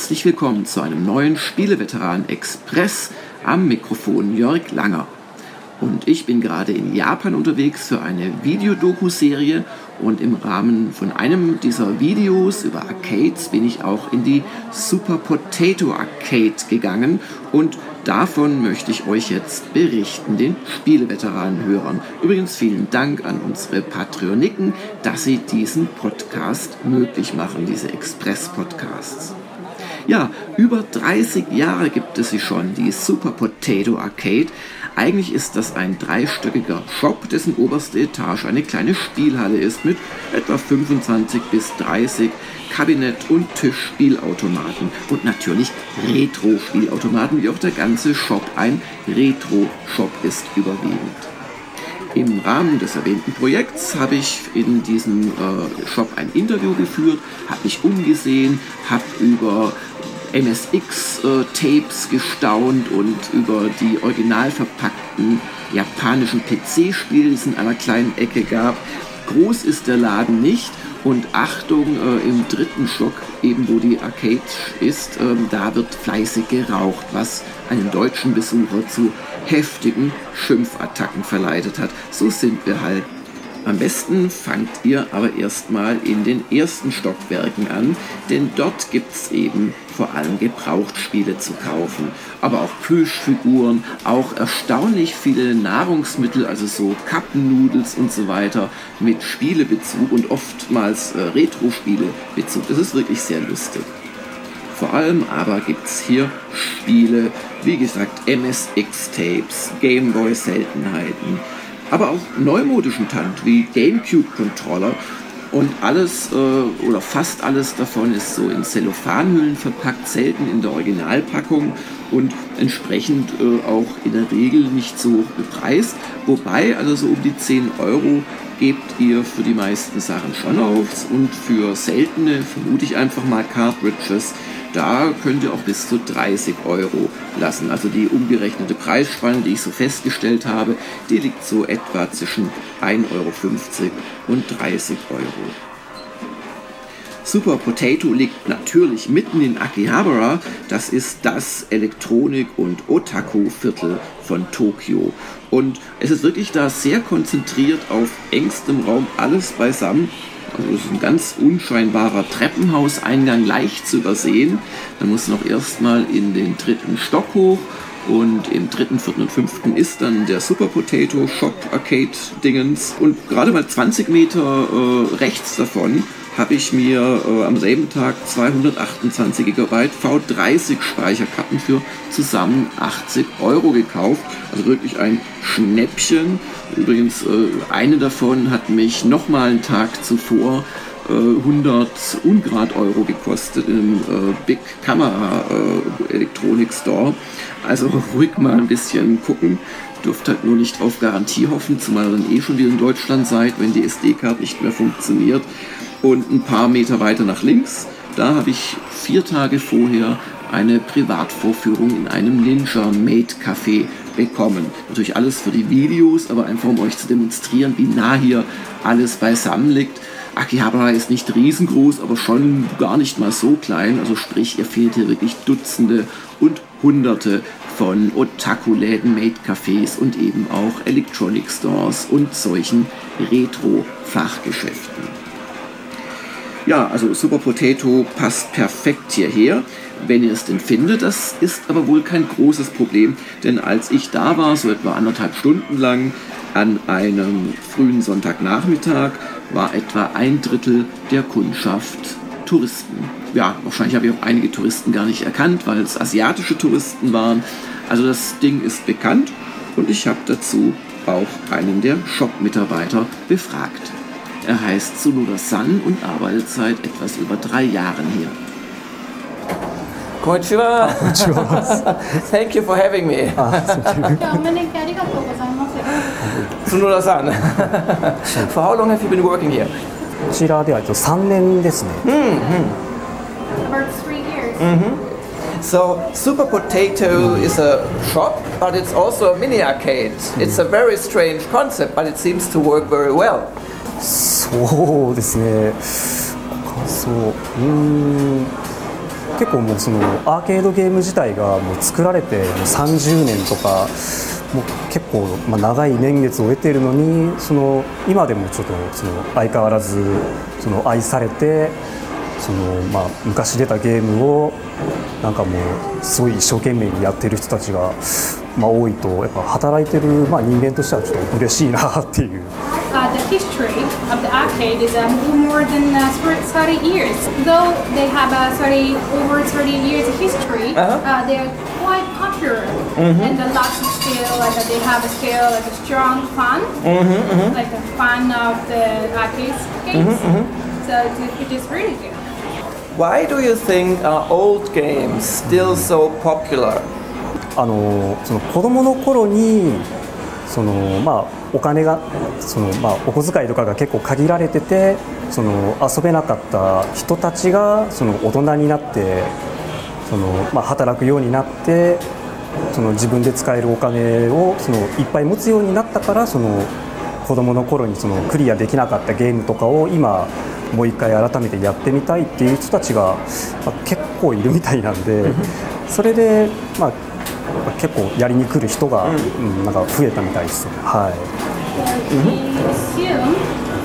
herzlich willkommen zu einem neuen Spieleveteran Express am Mikrofon Jörg Langer. Und ich bin gerade in Japan unterwegs für eine Videodoku-Serie und im Rahmen von einem dieser Videos über Arcades bin ich auch in die Super Potato Arcade gegangen und davon möchte ich euch jetzt berichten, den Spieleveteranen-Hörern. Übrigens vielen Dank an unsere Patreoniken, dass sie diesen Podcast möglich machen, diese Express-Podcasts. Ja, über 30 Jahre gibt es sie schon, die Super Potato Arcade. Eigentlich ist das ein dreistöckiger Shop, dessen oberste Etage eine kleine Spielhalle ist mit etwa 25 bis 30 Kabinett- und Tischspielautomaten und natürlich Retro-Spielautomaten, wie auch der ganze Shop ein Retro-Shop ist überwiegend. Im Rahmen des erwähnten Projekts habe ich in diesem äh, Shop ein Interview geführt, habe mich umgesehen, habe über MSX-Tapes äh, gestaunt und über die original verpackten japanischen PC-Spiele, die es in einer kleinen Ecke gab. Groß ist der Laden nicht und Achtung, äh, im dritten Stock, eben wo die Arcade ist, äh, da wird fleißig geraucht, was einen deutschen Besucher zu heftigen Schimpfattacken verleitet hat. So sind wir halt am besten fangt ihr aber erstmal in den ersten Stockwerken an, denn dort gibt es eben vor allem Gebrauchtspiele zu kaufen, aber auch Plüschfiguren, auch erstaunlich viele Nahrungsmittel, also so Cup-Nudels und so weiter mit Spielebezug und oftmals äh, Retro-Spielebezug. Das ist wirklich sehr lustig. Vor allem aber gibt es hier Spiele, wie gesagt, MSX-Tapes, Gameboy-Seltenheiten, aber auch neumodischen Tant wie GameCube-Controller. Und alles äh, oder fast alles davon ist so in Zellophanhüllen verpackt, selten in der Originalpackung und entsprechend äh, auch in der Regel nicht so hoch bepreist. Wobei, also so um die 10 Euro gebt ihr für die meisten Sachen schon auf und für seltene, vermute ich einfach mal, Cartridges da könnt ihr auch bis zu 30 Euro lassen. Also die umgerechnete Preisspanne, die ich so festgestellt habe, die liegt so etwa zwischen 1,50 Euro und 30 Euro. Super Potato liegt natürlich mitten in Akihabara. Das ist das Elektronik- und Otaku-Viertel von Tokio. Und es ist wirklich da sehr konzentriert auf engstem Raum alles beisammen. Also es ist ein ganz unscheinbarer Treppenhauseingang, leicht zu übersehen. Da muss noch erstmal in den dritten Stock hoch und im dritten, vierten und fünften ist dann der Super Potato Shop Arcade Dingens. Und gerade mal 20 Meter äh, rechts davon habe ich mir äh, am selben Tag 228 GB V30 Speicherkarten für zusammen 80 Euro gekauft. Also wirklich ein Schnäppchen. Übrigens, äh, eine davon hat mich nochmal einen Tag zuvor 100 äh, Ungrad Euro gekostet im äh, Big Camera äh, Elektronik Store. Also ruhig mal ein bisschen gucken. Dürft halt nur nicht auf Garantie hoffen, zumal ihr dann eh schon wieder in Deutschland seid, wenn die SD-Card nicht mehr funktioniert. Und ein paar Meter weiter nach links, da habe ich vier Tage vorher eine Privatvorführung in einem Ninja Made Café bekommen. Natürlich alles für die Videos, aber einfach um euch zu demonstrieren, wie nah hier alles beisammen liegt. Akihabara ist nicht riesengroß, aber schon gar nicht mal so klein. Also sprich, ihr fehlt hier wirklich Dutzende und Hunderte von Otaku-Läden, Made-Cafés und eben auch Electronic Stores und solchen Retro-Fachgeschäften. Ja, also Super Potato passt perfekt hierher, wenn ihr es denn findet. Das ist aber wohl kein großes Problem, denn als ich da war, so etwa anderthalb Stunden lang, an einem frühen Sonntagnachmittag, war etwa ein Drittel der Kundschaft Touristen. Ja, wahrscheinlich habe ich auch einige Touristen gar nicht erkannt, weil es asiatische Touristen waren. Also das Ding ist bekannt und ich habe dazu auch einen der Shop-Mitarbeiter befragt. Er heißt Tsunoda San und arbeitet seit etwas über drei Jahren hier. Konnichiwa. Thank you for having me. Tsunoda San. for how long have you been working here? こちらでは3年ですね。About three years. So Super Potato is a shop, but it's also a mini arcade. It's a very strange concept, but it seems to work very well. そうですね。感想。うん。結構もうそのアーケードゲーム自体がもう作られてもう30年とかもう結構、まあ、長い年月を得ているのにその今でもちょっとその相変わらずその愛されてその、まあ、昔出たゲームをなんかもうすごい一生懸命にやってる人たちが、まあ、多いとやっぱ働いてる、まあ、人間としてはちょっと嬉しいなっていう。Uh, the history of the arcade is um, more than uh, 30 years. Though they have a 30, over 30 years of history, Uh-huh. uh, they are quite popular. And the lots of still, like uh, they have a still like a strong fun, like the fun of the arcade games. So it, it is really good. Why do you think are old games still so popular? あのその子供の頃にその、まあ、 お金がその、まあ、お小遣いとかが結構限られててその遊べなかった人たちがその大人になってその、まあ、働くようになってその自分で使えるお金をそのいっぱい持つようになったからその子供の頃にそのクリアできなかったゲームとかを今もう一回改めてやってみたいっていう人たちが、まあ結構いるみたいなんでそれで、まあ、結構やりに来る人が、うんなんか増えたみたいですね。はい We assume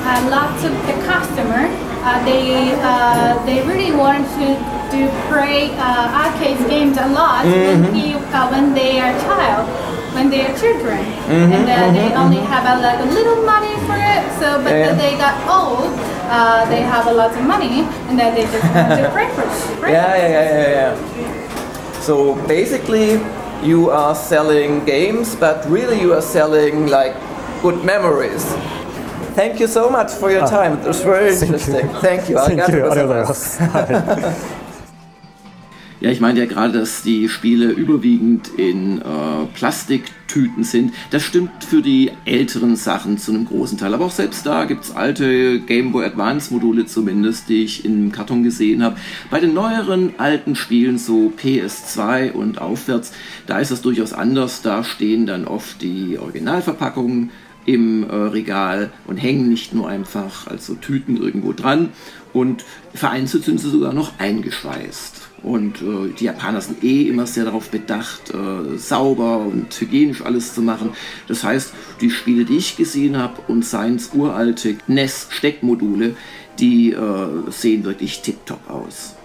uh, lots of the customer uh, they uh, they really want to do play uh, arcade games a lot when, he, uh, when they are child when they are children and uh, they only have a, like a little money for it so but Yeah. when they got old uh, they have a lot of money and then they just want to play for play Yeah, yeah, yeah, yeah, yeah. So basically, you are selling games, but really you are selling like good memories. Thank you so much for your time. It was very interesting. Thank you. Thank you. ありがとうござい gozaimasu. ます。 Ja, ich meinte ja gerade, dass die Spiele überwiegend in äh, Plastiktüten sind. Das stimmt für die älteren Sachen zu einem großen Teil. Aber auch selbst da gibt es alte Game Boy Advance Module zumindest, die ich im Karton gesehen habe. Bei den neueren alten Spielen, so PS2 und aufwärts, da ist das durchaus anders. Da stehen dann oft die Originalverpackungen im äh, Regal und hängen nicht nur einfach als so Tüten irgendwo dran. Und vereinzelt sind sie sogar noch eingeschweißt. Und äh, die Japaner sind eh immer sehr darauf bedacht, äh, sauber und hygienisch alles zu machen. Das heißt, die Spiele, die ich gesehen habe, und seien es uralte NES-Steckmodule, die äh, sehen wirklich tiptop aus.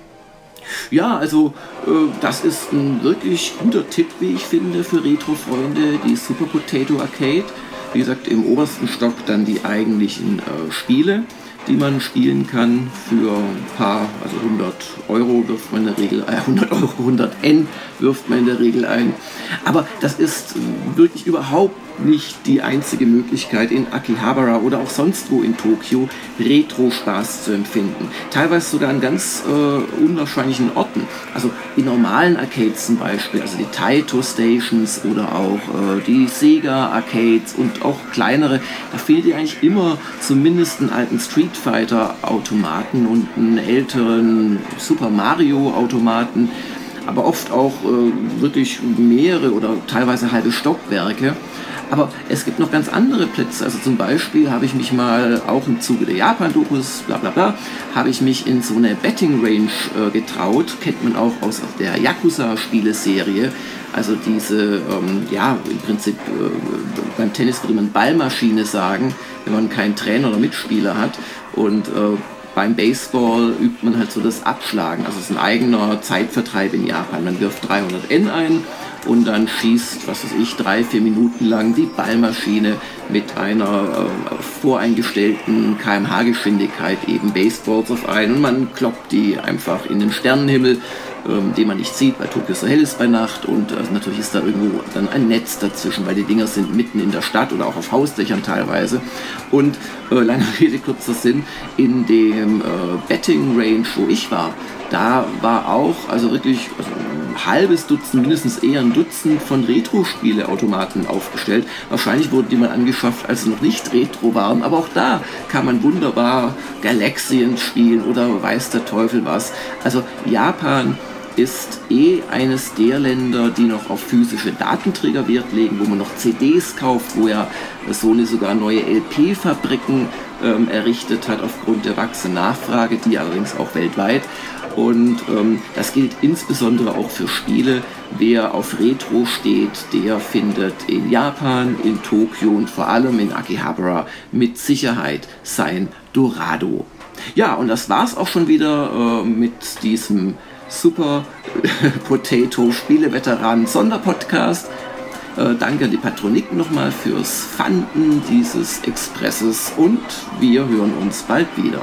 Ja, also äh, das ist ein wirklich guter Tipp, wie ich finde, für Retro-Freunde, die Super Potato Arcade. Wie gesagt, im obersten Stock dann die eigentlichen äh, Spiele, die man spielen kann für ein paar, also 100 Euro wirft man in der Regel, äh, 100 Euro, 100 N wirft man in der Regel ein. Aber das ist wirklich überhaupt nicht die einzige Möglichkeit in Akihabara oder auch sonst wo in Tokio Retro-Spaß zu empfinden. Teilweise sogar an ganz äh, unwahrscheinlichen Orten. Also in normalen Arcades zum Beispiel, also die Taito Stations oder auch äh, die Sega Arcades und auch kleinere, da findet ihr eigentlich immer zumindest einen alten Street Fighter Automaten und einen älteren Super Mario Automaten aber oft auch äh, wirklich mehrere oder teilweise halbe Stockwerke. Aber es gibt noch ganz andere Plätze. Also zum Beispiel habe ich mich mal auch im Zuge der Japan-Dokus, bla bla bla, habe ich mich in so eine Betting Range äh, getraut. Kennt man auch aus der Yakuza-Spieleserie. Also diese, ähm, ja, im Prinzip äh, beim Tennis würde man Ballmaschine sagen, wenn man keinen Trainer oder Mitspieler hat. Und äh, beim Baseball übt man halt so das Abschlagen. Also es ist ein eigener Zeitvertreib in Japan. Man wirft 300 N ein und dann schießt, was weiß ich, drei, vier Minuten lang die Ballmaschine mit einer äh, voreingestellten kmh-Geschwindigkeit eben Baseballs auf ein und man kloppt die einfach in den Sternenhimmel, ähm, den man nicht sieht, weil Tokio so hell ist bei Nacht und äh, natürlich ist da irgendwo dann ein Netz dazwischen, weil die Dinger sind mitten in der Stadt oder auch auf Hausdächern teilweise. Und äh, lange Rede, kurzer Sinn, in dem äh, Betting Range, wo ich war, da war auch, also wirklich also ein halbes Dutzend, mindestens eher ein Dutzend von Retro-Spiele-Automaten aufgestellt. Wahrscheinlich wurden die mal angeschafft, als sie noch nicht Retro waren, aber auch da kann man wunderbar Galaxien spielen oder weiß der Teufel was. Also Japan ist eh eines der Länder, die noch auf physische Datenträger Wert legen, wo man noch CDs kauft, wo ja Sony sogar neue LP-Fabriken ähm, errichtet hat aufgrund der wachsenden Nachfrage, die allerdings auch weltweit. Und ähm, das gilt insbesondere auch für Spiele. Wer auf Retro steht, der findet in Japan, in Tokio und vor allem in Akihabara mit Sicherheit sein Dorado. Ja, und das war's auch schon wieder äh, mit diesem Super Potato Spieleveteran Sonderpodcast. Äh, danke an die Patronik nochmal fürs Fanden dieses Expresses und wir hören uns bald wieder.